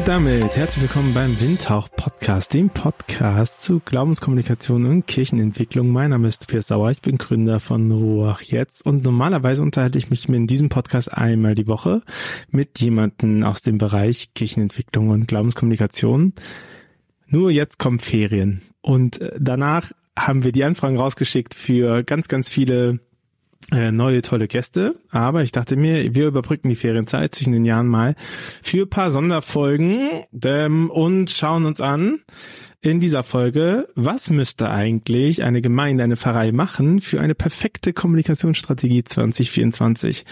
Und damit herzlich willkommen beim Windhauch Podcast, dem Podcast zu Glaubenskommunikation und Kirchenentwicklung. Mein Name ist Piers Sauer, ich bin Gründer von Ruach Jetzt und normalerweise unterhalte ich mich in diesem Podcast einmal die Woche mit jemandem aus dem Bereich Kirchenentwicklung und Glaubenskommunikation. Nur jetzt kommen Ferien und äh, danach haben wir die Anfragen rausgeschickt für ganz, ganz viele neue tolle Gäste. Aber ich dachte mir, wir überbrücken die Ferienzeit zwischen den Jahren mal für paar Sonderfolgen ähm, und schauen uns an in dieser Folge, was müsste eigentlich eine Gemeinde, eine Pfarrei machen für eine perfekte Kommunikationsstrategie 2024?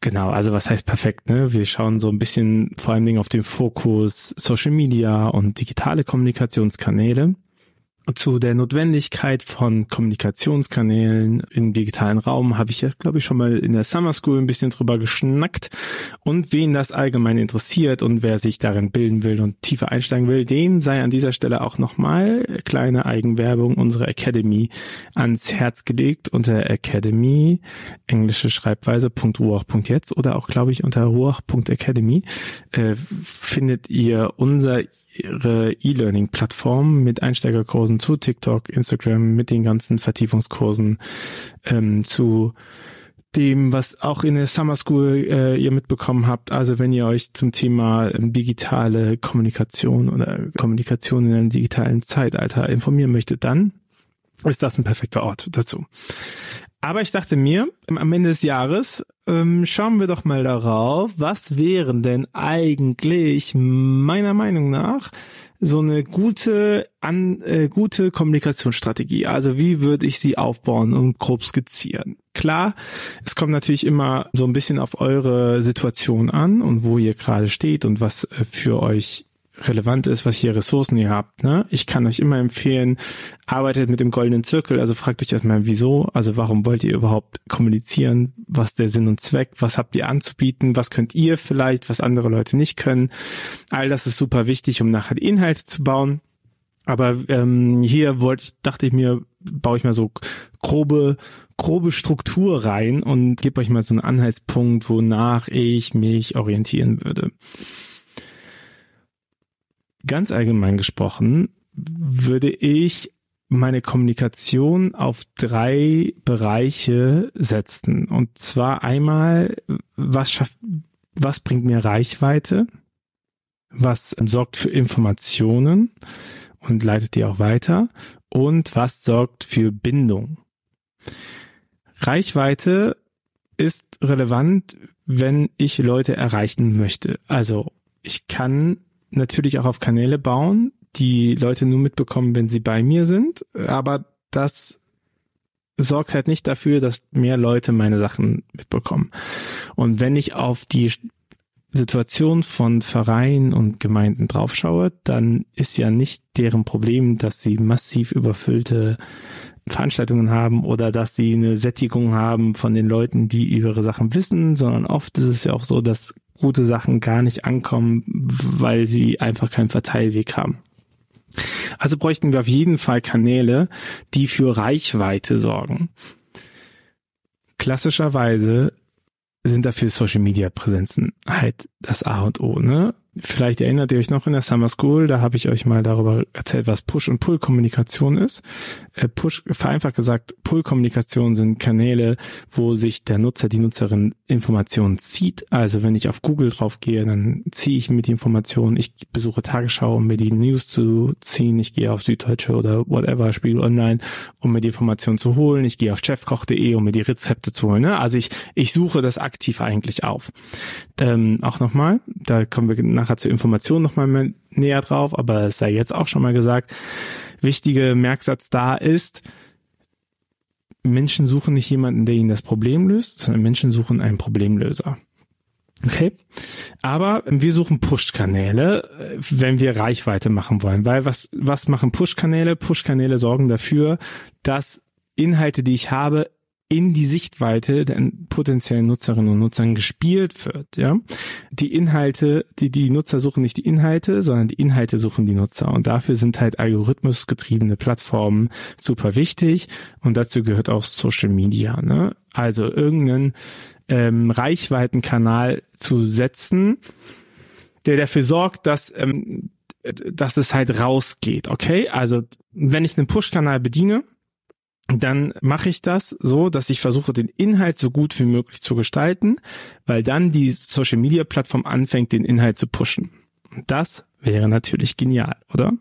Genau, also was heißt perfekt, ne? Wir schauen so ein bisschen vor allen Dingen auf den Fokus Social Media und digitale Kommunikationskanäle zu der Notwendigkeit von Kommunikationskanälen im digitalen Raum habe ich ja, glaube ich, schon mal in der Summer School ein bisschen drüber geschnackt. Und wen das allgemein interessiert und wer sich darin bilden will und tiefer einsteigen will, dem sei an dieser Stelle auch nochmal kleine Eigenwerbung unserer Academy ans Herz gelegt unter Academy, englische Schreibweise, .ruach.jetzt oder auch, glaube ich, unter ruach.academy äh, findet ihr unser ihre E-Learning-Plattform mit Einsteigerkursen zu TikTok, Instagram, mit den ganzen Vertiefungskursen ähm, zu dem, was auch in der Summer School äh, ihr mitbekommen habt. Also wenn ihr euch zum Thema ähm, digitale Kommunikation oder Kommunikation in einem digitalen Zeitalter informieren möchtet, dann ist das ein perfekter Ort dazu. Aber ich dachte mir, am Ende des Jahres ähm, schauen wir doch mal darauf, was wären denn eigentlich meiner Meinung nach so eine gute an äh, gute Kommunikationsstrategie. Also wie würde ich sie aufbauen und grob skizzieren? Klar, es kommt natürlich immer so ein bisschen auf eure Situation an und wo ihr gerade steht und was äh, für euch relevant ist, was hier Ressourcen ihr habt. Ne? Ich kann euch immer empfehlen, arbeitet mit dem goldenen Zirkel, also fragt euch erstmal, wieso, also warum wollt ihr überhaupt kommunizieren, was der Sinn und Zweck, was habt ihr anzubieten, was könnt ihr vielleicht, was andere Leute nicht können. All das ist super wichtig, um nachher die Inhalte zu bauen. Aber ähm, hier wollte dachte ich mir, baue ich mal so grobe, grobe Struktur rein und gebe euch mal so einen Anhaltspunkt, wonach ich mich orientieren würde. Ganz allgemein gesprochen würde ich meine Kommunikation auf drei Bereiche setzen. Und zwar einmal, was schafft, was bringt mir Reichweite? Was sorgt für Informationen und leitet die auch weiter? Und was sorgt für Bindung? Reichweite ist relevant, wenn ich Leute erreichen möchte. Also ich kann natürlich auch auf Kanäle bauen, die Leute nur mitbekommen, wenn sie bei mir sind, aber das sorgt halt nicht dafür, dass mehr Leute meine Sachen mitbekommen. Und wenn ich auf die Situation von Vereinen und Gemeinden draufschaue, dann ist ja nicht deren Problem, dass sie massiv überfüllte Veranstaltungen haben oder dass sie eine Sättigung haben von den Leuten, die ihre Sachen wissen, sondern oft ist es ja auch so, dass gute Sachen gar nicht ankommen, weil sie einfach keinen Verteilweg haben. Also bräuchten wir auf jeden Fall Kanäle, die für Reichweite sorgen. Klassischerweise sind dafür Social Media Präsenzen halt das A und O, ne? Vielleicht erinnert ihr euch noch in der Summer School, da habe ich euch mal darüber erzählt, was Push- und Pull-Kommunikation ist. Äh, Push, vereinfacht gesagt, Pull-Kommunikation sind Kanäle, wo sich der Nutzer, die Nutzerin Informationen zieht. Also wenn ich auf Google drauf gehe, dann ziehe ich mir die Informationen. Ich besuche Tagesschau, um mir die News zu ziehen. Ich gehe auf Süddeutsche oder whatever, Spiegel Online, um mir die Informationen zu holen. Ich gehe auf chefkoch.de, um mir die Rezepte zu holen. Ne? Also ich, ich suche das aktiv eigentlich auf. Ähm, auch nochmal, da kommen wir nach nachher zur Information nochmal näher drauf, aber es sei jetzt auch schon mal gesagt. Wichtige Merksatz da ist, Menschen suchen nicht jemanden, der ihnen das Problem löst, sondern Menschen suchen einen Problemlöser. Okay. Aber wir suchen Push-Kanäle, wenn wir Reichweite machen wollen. Weil was, was machen Push-Kanäle? Push-Kanäle sorgen dafür, dass Inhalte, die ich habe, in die Sichtweite der potenziellen Nutzerinnen und Nutzern gespielt wird, ja. Die Inhalte, die, die Nutzer suchen nicht die Inhalte, sondern die Inhalte suchen die Nutzer. Und dafür sind halt algorithmusgetriebene Plattformen super wichtig. Und dazu gehört auch Social Media, ne. Also irgendeinen ähm, Reichweitenkanal zu setzen, der dafür sorgt, dass ähm, dass es halt rausgeht, okay? Also wenn ich einen Push-Kanal bediene, dann mache ich das so, dass ich versuche, den Inhalt so gut wie möglich zu gestalten, weil dann die Social-Media-Plattform anfängt, den Inhalt zu pushen. Das wäre natürlich genial, oder?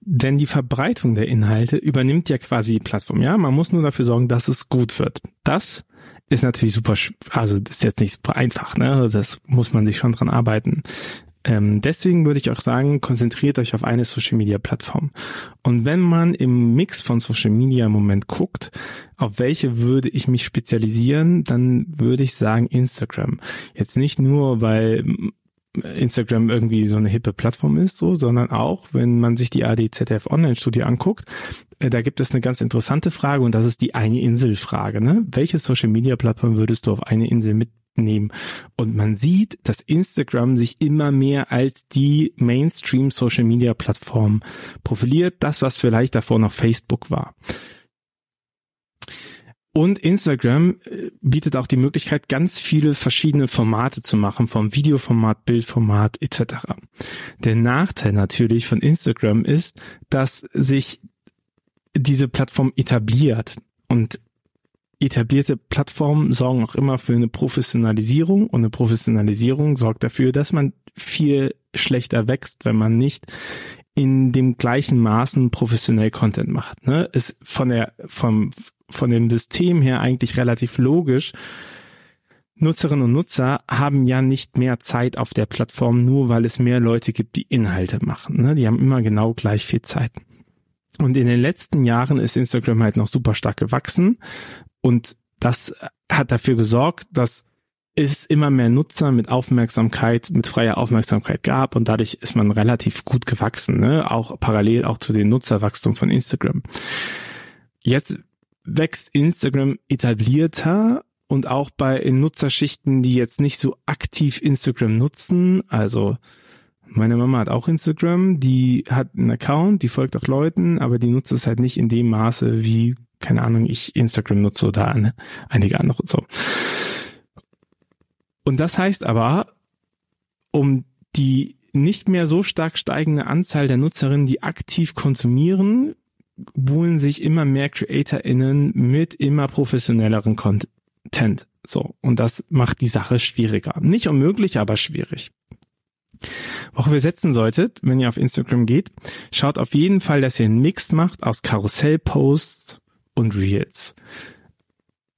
Denn die Verbreitung der Inhalte übernimmt ja quasi die Plattform. Ja, man muss nur dafür sorgen, dass es gut wird. Das ist natürlich super, also ist jetzt nicht super einfach, ne? Das muss man sich schon dran arbeiten. Ähm, deswegen würde ich auch sagen, konzentriert euch auf eine Social Media Plattform. Und wenn man im Mix von Social Media im Moment guckt, auf welche würde ich mich spezialisieren, dann würde ich sagen Instagram. Jetzt nicht nur, weil Instagram irgendwie so eine hippe Plattform ist, so, sondern auch, wenn man sich die ADZF Online-Studie anguckt, äh, da gibt es eine ganz interessante Frage und das ist die eine Insel-Frage. Ne? Welche Social-Media-Plattform würdest du auf eine Insel mitnehmen? Und man sieht, dass Instagram sich immer mehr als die Mainstream-Social-Media-Plattform profiliert, das, was vielleicht davor noch Facebook war. Und Instagram äh, bietet auch die Möglichkeit, ganz viele verschiedene Formate zu machen, vom Videoformat, Bildformat etc. Der Nachteil natürlich von Instagram ist, dass sich diese Plattform etabliert und etablierte Plattformen sorgen auch immer für eine Professionalisierung und eine Professionalisierung sorgt dafür, dass man viel schlechter wächst, wenn man nicht in dem gleichen Maßen professionell Content macht. Ne? Ist von der vom von dem System her eigentlich relativ logisch. Nutzerinnen und Nutzer haben ja nicht mehr Zeit auf der Plattform, nur weil es mehr Leute gibt, die Inhalte machen. Ne? Die haben immer genau gleich viel Zeit. Und in den letzten Jahren ist Instagram halt noch super stark gewachsen und das hat dafür gesorgt, dass es immer mehr Nutzer mit Aufmerksamkeit, mit freier Aufmerksamkeit gab und dadurch ist man relativ gut gewachsen, ne? auch parallel auch zu den Nutzerwachstum von Instagram. Jetzt wächst Instagram etablierter und auch bei Nutzerschichten, die jetzt nicht so aktiv Instagram nutzen. Also meine Mama hat auch Instagram, die hat einen Account, die folgt auch Leuten, aber die nutzt es halt nicht in dem Maße wie, keine Ahnung, ich Instagram nutze oder eine, einige andere so. Und das heißt aber, um die nicht mehr so stark steigende Anzahl der Nutzerinnen, die aktiv konsumieren, buhlen sich immer mehr CreatorInnen mit immer professionelleren Content. So. Und das macht die Sache schwieriger. Nicht unmöglich, aber schwierig. Worauf ihr setzen solltet, wenn ihr auf Instagram geht, schaut auf jeden Fall, dass ihr einen Mix macht aus Karussellposts und Reels.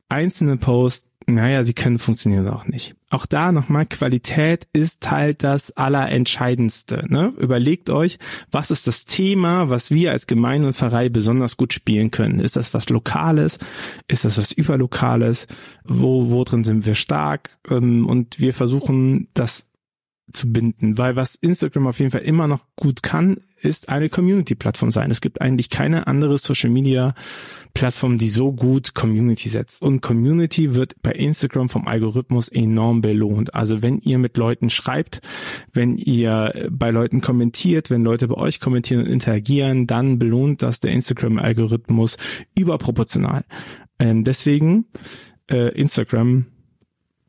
Einzelne Posts naja, sie können funktionieren auch nicht. Auch da nochmal, Qualität ist halt das Allerentscheidendste. Ne? Überlegt euch, was ist das Thema, was wir als Gemeinde und Pfarrei besonders gut spielen können. Ist das was Lokales? Ist das was Überlokales? Wo, wo drin sind wir stark? Ähm, und wir versuchen, das zu binden, weil was Instagram auf jeden Fall immer noch gut kann, ist eine Community-Plattform sein. Es gibt eigentlich keine andere Social-Media-Plattform, die so gut Community setzt. Und Community wird bei Instagram vom Algorithmus enorm belohnt. Also wenn ihr mit Leuten schreibt, wenn ihr bei Leuten kommentiert, wenn Leute bei euch kommentieren und interagieren, dann belohnt das der Instagram-Algorithmus überproportional. Ähm, deswegen äh, Instagram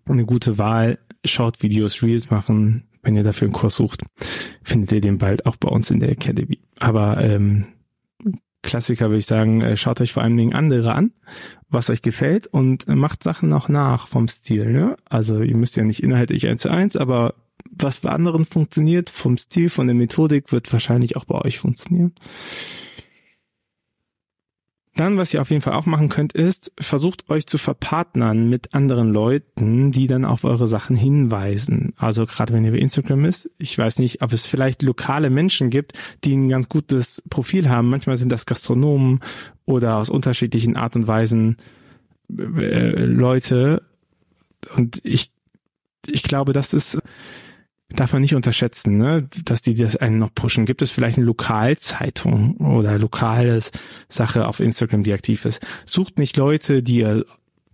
eine gute Wahl. Short Videos, Reels machen, wenn ihr dafür einen Kurs sucht, findet ihr den bald auch bei uns in der Academy. Aber ähm, Klassiker würde ich sagen, äh, schaut euch vor allen Dingen andere an, was euch gefällt und macht Sachen auch nach vom Stil. Ne? Also ihr müsst ja nicht inhaltlich eins zu eins, aber was bei anderen funktioniert vom Stil, von der Methodik, wird wahrscheinlich auch bei euch funktionieren. Dann, was ihr auf jeden Fall auch machen könnt, ist, versucht euch zu verpartnern mit anderen Leuten, die dann auf eure Sachen hinweisen. Also gerade wenn ihr bei Instagram ist, ich weiß nicht, ob es vielleicht lokale Menschen gibt, die ein ganz gutes Profil haben. Manchmal sind das Gastronomen oder aus unterschiedlichen Art und Weisen äh, Leute. Und ich, ich glaube, das ist darf man nicht unterschätzen, ne? dass die das einen noch pushen. Gibt es vielleicht eine Lokalzeitung oder lokale Sache auf Instagram, die aktiv ist? Sucht nicht Leute, die ihr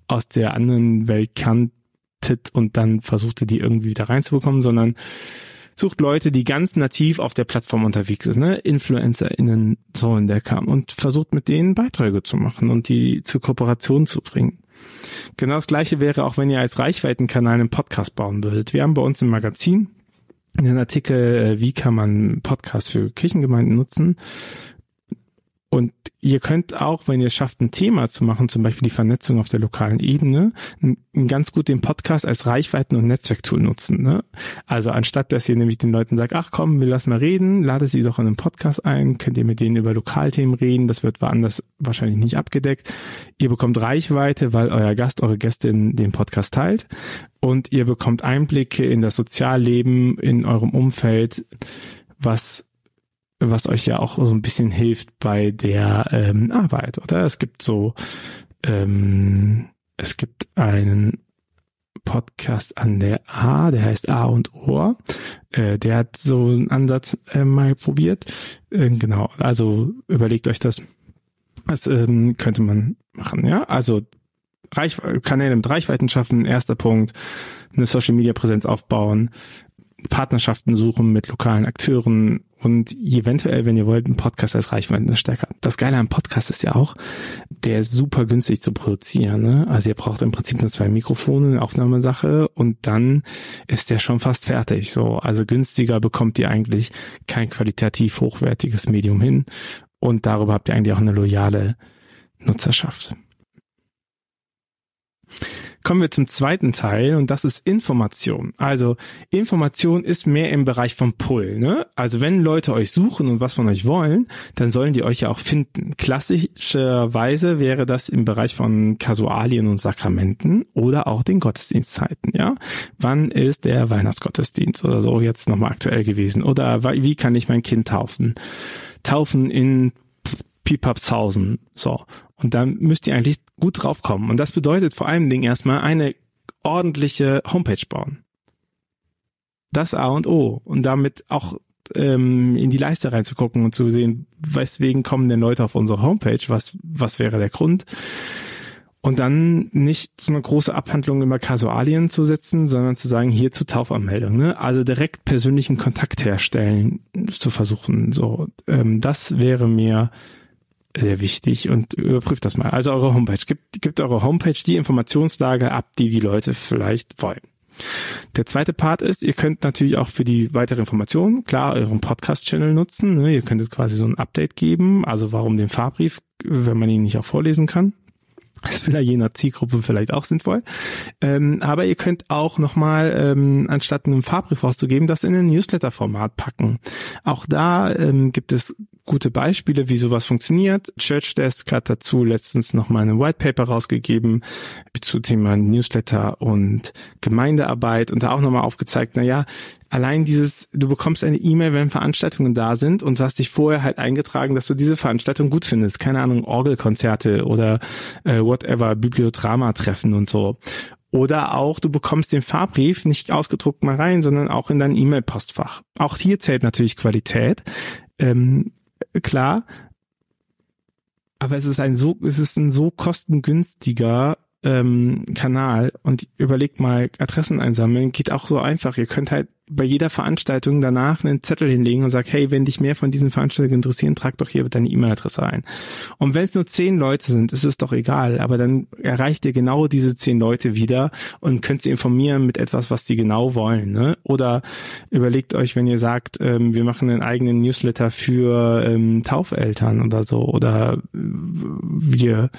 aus der anderen Welt kanntet und dann versucht ihr die irgendwie wieder reinzubekommen, sondern sucht Leute, die ganz nativ auf der Plattform unterwegs sind, ne? InfluencerInnen, so in der kam und versucht mit denen Beiträge zu machen und die zur Kooperation zu bringen. Genau das gleiche wäre auch, wenn ihr als Reichweitenkanal einen Podcast bauen würdet. Wir haben bei uns im Magazin einen Artikel, äh, wie kann man Podcasts für Kirchengemeinden nutzen. Und ihr könnt auch, wenn ihr es schafft, ein Thema zu machen, zum Beispiel die Vernetzung auf der lokalen Ebene, ganz gut den Podcast als Reichweiten- und Netzwerktool nutzen. Ne? Also anstatt, dass ihr nämlich den Leuten sagt, ach komm, wir lassen mal reden, ladet sie doch in einen Podcast ein, könnt ihr mit denen über Lokalthemen reden, das wird woanders wahrscheinlich nicht abgedeckt. Ihr bekommt Reichweite, weil euer Gast, eure Gästin den Podcast teilt und ihr bekommt Einblicke in das Sozialleben in eurem Umfeld, was was euch ja auch so ein bisschen hilft bei der ähm, Arbeit, oder? Es gibt so, ähm, es gibt einen Podcast an der A, der heißt A und Ohr. Äh, der hat so einen Ansatz äh, mal probiert. Äh, genau, also überlegt euch das. Das ähm, könnte man machen, ja. Also Reich Kanäle mit Reichweiten schaffen, erster Punkt, eine Social Media Präsenz aufbauen, Partnerschaften suchen mit lokalen Akteuren und eventuell, wenn ihr wollt, einen Podcast als Reichweite stärker. Das Geile am Podcast ist ja auch, der ist super günstig zu produzieren. Ne? Also ihr braucht im Prinzip nur zwei Mikrofone, eine Aufnahmesache und dann ist der schon fast fertig. So, also günstiger bekommt ihr eigentlich kein qualitativ hochwertiges Medium hin und darüber habt ihr eigentlich auch eine loyale Nutzerschaft. Kommen wir zum zweiten Teil und das ist Information. Also Information ist mehr im Bereich vom Pull. Ne? Also wenn Leute euch suchen und was von euch wollen, dann sollen die euch ja auch finden. Klassischerweise wäre das im Bereich von Kasualien und Sakramenten oder auch den Gottesdienstzeiten. Ja, wann ist der Weihnachtsgottesdienst oder so jetzt nochmal aktuell gewesen? Oder wie kann ich mein Kind taufen? Taufen in Pipapshausen. So. Und da müsst ihr eigentlich gut draufkommen. Und das bedeutet vor allen Dingen erstmal eine ordentliche Homepage bauen. Das A und O. Und damit auch ähm, in die Leiste reinzugucken und zu sehen, weswegen kommen denn Leute auf unsere Homepage? Was, was wäre der Grund? Und dann nicht so eine große Abhandlung über Kasualien zu setzen, sondern zu sagen, hier zur Taufanmeldung. Ne? Also direkt persönlichen Kontakt herstellen zu versuchen. So, ähm, das wäre mir sehr wichtig und überprüft das mal. Also eure Homepage. Gibt, gibt eure Homepage die Informationslage ab, die die Leute vielleicht wollen. Der zweite Part ist, ihr könnt natürlich auch für die weitere Information, klar, euren Podcast-Channel nutzen. Ne? Ihr könnt jetzt quasi so ein Update geben. Also warum den Fahrbrief, wenn man ihn nicht auch vorlesen kann. Das ist vielleicht je nach Zielgruppe vielleicht auch sinnvoll. Ähm, aber ihr könnt auch nochmal, ähm, anstatt einen Fahrbrief rauszugeben, das in ein Newsletter-Format packen. Auch da ähm, gibt es gute Beispiele, wie sowas funktioniert. Church Desk hat dazu letztens noch mal eine White Paper rausgegeben zu Thema Newsletter und Gemeindearbeit und da auch nochmal aufgezeigt, na ja, allein dieses, du bekommst eine E-Mail, wenn Veranstaltungen da sind und du hast dich vorher halt eingetragen, dass du diese Veranstaltung gut findest. Keine Ahnung, Orgelkonzerte oder äh, whatever, Bibliodrama-Treffen und so. Oder auch, du bekommst den Fahrbrief nicht ausgedruckt mal rein, sondern auch in dein E-Mail-Postfach. Auch hier zählt natürlich Qualität. Ähm, klar. Aber es ist ein so, es ist ein so kostengünstiger ähm, Kanal und überlegt mal, Adressen einsammeln geht auch so einfach. Ihr könnt halt bei jeder Veranstaltung danach einen Zettel hinlegen und sagt, hey, wenn dich mehr von diesen Veranstaltungen interessieren, trag doch hier deine E-Mail-Adresse ein. Und wenn es nur zehn Leute sind, ist es doch egal, aber dann erreicht ihr genau diese zehn Leute wieder und könnt sie informieren mit etwas, was die genau wollen. Ne? Oder überlegt euch, wenn ihr sagt, ähm, wir machen einen eigenen Newsletter für ähm, Taufeltern oder so, oder wir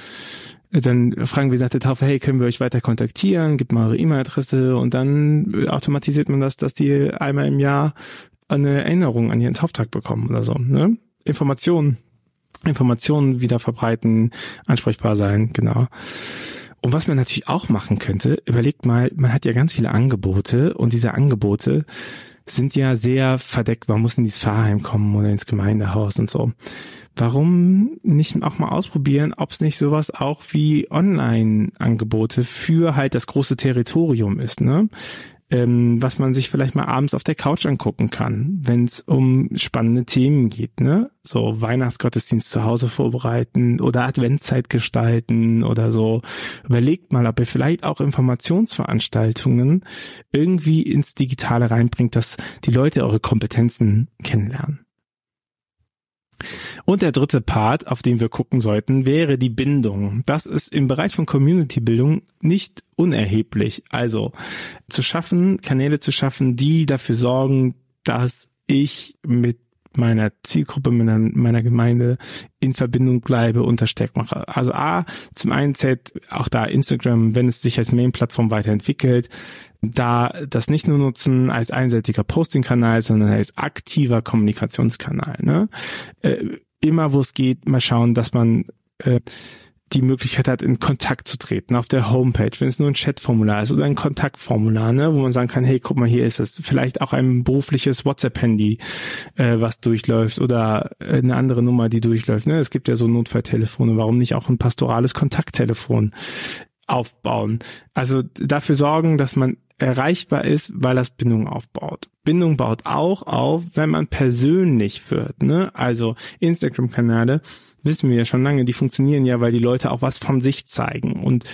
dann fragen wir nach der Taufe, hey, können wir euch weiter kontaktieren? Gibt mal eure E-Mail-Adresse und dann automatisiert man das, dass die einmal im Jahr eine Erinnerung an ihren Tauftag bekommen oder so. Ne? Informationen, Informationen wieder verbreiten, ansprechbar sein, genau. Und was man natürlich auch machen könnte, überlegt mal, man hat ja ganz viele Angebote und diese Angebote sind ja sehr verdeckt. Man muss in dieses Pfarrheim kommen oder ins Gemeindehaus und so warum nicht auch mal ausprobieren, ob es nicht sowas auch wie Online-Angebote für halt das große Territorium ist, ne? Ähm, was man sich vielleicht mal abends auf der Couch angucken kann, wenn es um spannende Themen geht, ne? So Weihnachtsgottesdienst zu Hause vorbereiten oder Adventszeit gestalten oder so. Überlegt mal, ob ihr vielleicht auch Informationsveranstaltungen irgendwie ins Digitale reinbringt, dass die Leute eure Kompetenzen kennenlernen. Und der dritte Part, auf den wir gucken sollten, wäre die Bindung. Das ist im Bereich von Community-Bildung nicht unerheblich. Also zu schaffen, Kanäle zu schaffen, die dafür sorgen, dass ich mit meiner Zielgruppe, meiner, meiner Gemeinde in Verbindung bleibe und das stark mache. Also A, zum einen zählt auch da Instagram, wenn es sich als Main-Plattform weiterentwickelt, da das nicht nur nutzen als einseitiger Posting-Kanal, sondern als aktiver Kommunikationskanal. Ne? Äh, immer wo es geht, mal schauen, dass man äh, die Möglichkeit hat, in Kontakt zu treten auf der Homepage, wenn es nur ein Chatformular ist oder ein Kontaktformular, ne, wo man sagen kann, hey, guck mal, hier ist es. Vielleicht auch ein berufliches WhatsApp-Handy, äh, was durchläuft oder eine andere Nummer, die durchläuft. Ne? Es gibt ja so Notfalltelefone, warum nicht auch ein pastorales Kontakttelefon aufbauen? Also dafür sorgen, dass man erreichbar ist, weil das Bindung aufbaut. Bindung baut auch auf, wenn man persönlich wird. Ne? Also Instagram-Kanäle wissen wir ja schon lange, die funktionieren ja, weil die Leute auch was von sich zeigen und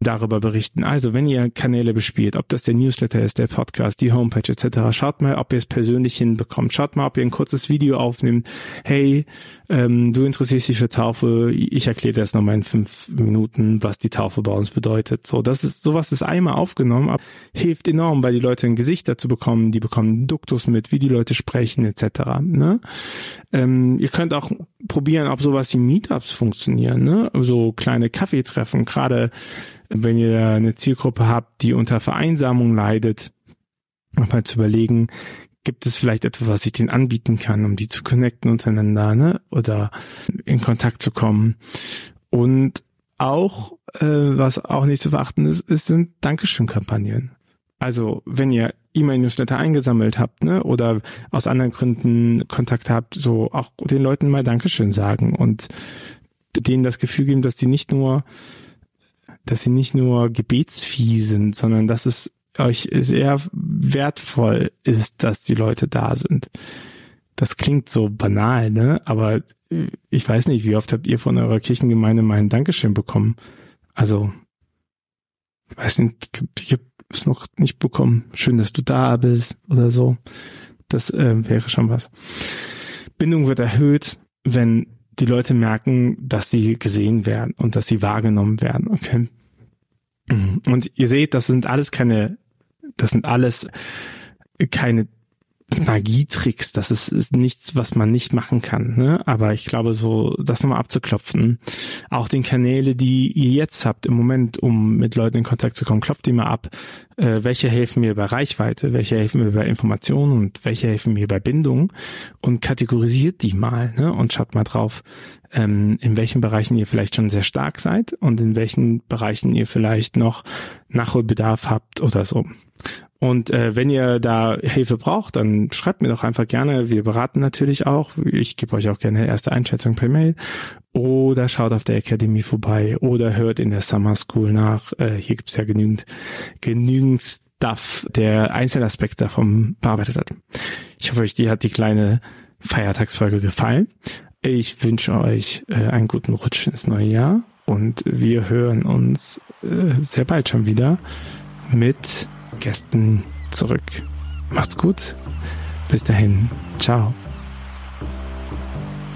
darüber berichten. Also, wenn ihr Kanäle bespielt, ob das der Newsletter ist, der Podcast, die Homepage etc., schaut mal, ob ihr es persönlich hinbekommt. Schaut mal, ob ihr ein kurzes Video aufnimmt. Hey, ähm, du interessierst dich für Taufe, ich erkläre das nochmal in fünf Minuten, was die Taufe bei uns bedeutet. So, das ist, sowas ist einmal aufgenommen, aber hilft enorm, weil die Leute ein Gesicht dazu bekommen, die bekommen Duktus mit, wie die Leute sprechen etc. Ne? Ähm, ihr könnt auch probieren, ob sowas wie Meetups funktionieren, ne? So kleine Kaffeetreffen, gerade wenn ihr eine Zielgruppe habt, die unter Vereinsamung leidet, mal zu überlegen, gibt es vielleicht etwas, was ich denen anbieten kann, um die zu connecten untereinander, ne? Oder in Kontakt zu kommen. Und auch, äh, was auch nicht zu beachten ist, ist sind Dankeschön-Kampagnen. Also, wenn ihr E-Mail-Newsletter eingesammelt habt, ne, oder aus anderen Gründen Kontakt habt, so auch den Leuten mal Dankeschön sagen und denen das Gefühl geben, dass die nicht nur, dass sie nicht nur Gebetsvieh sind, sondern dass es euch sehr wertvoll ist, dass die Leute da sind. Das klingt so banal, ne? Aber ich weiß nicht, wie oft habt ihr von eurer Kirchengemeinde mal ein Dankeschön bekommen? Also, ich weiß nicht, ich es noch nicht bekommen. Schön, dass du da bist oder so. Das äh, wäre schon was. Bindung wird erhöht, wenn die Leute merken, dass sie gesehen werden und dass sie wahrgenommen werden. Okay. Und ihr seht, das sind alles keine das sind alles keine Magietricks, das ist, ist nichts, was man nicht machen kann. Ne? Aber ich glaube, so das nochmal abzuklopfen. Auch den Kanäle, die ihr jetzt habt im Moment, um mit Leuten in Kontakt zu kommen, klopft die mal ab. Äh, welche helfen mir bei Reichweite, welche helfen mir bei Informationen und welche helfen mir bei Bindung und kategorisiert die mal ne? und schaut mal drauf, ähm, in welchen Bereichen ihr vielleicht schon sehr stark seid und in welchen Bereichen ihr vielleicht noch Nachholbedarf habt oder so. Und äh, wenn ihr da Hilfe braucht, dann schreibt mir doch einfach gerne. Wir beraten natürlich auch. Ich gebe euch auch gerne erste Einschätzung per Mail. Oder schaut auf der Akademie vorbei oder hört in der Summer School nach. Äh, hier gibt's ja genügend, genügend Stuff, der Einzelaspekt davon bearbeitet hat. Ich hoffe, euch die hat die kleine Feiertagsfolge gefallen. Ich wünsche euch äh, einen guten Rutsch ins neue Jahr und wir hören uns äh, sehr bald schon wieder mit Gästen zurück. Macht's gut. Bis dahin. Ciao.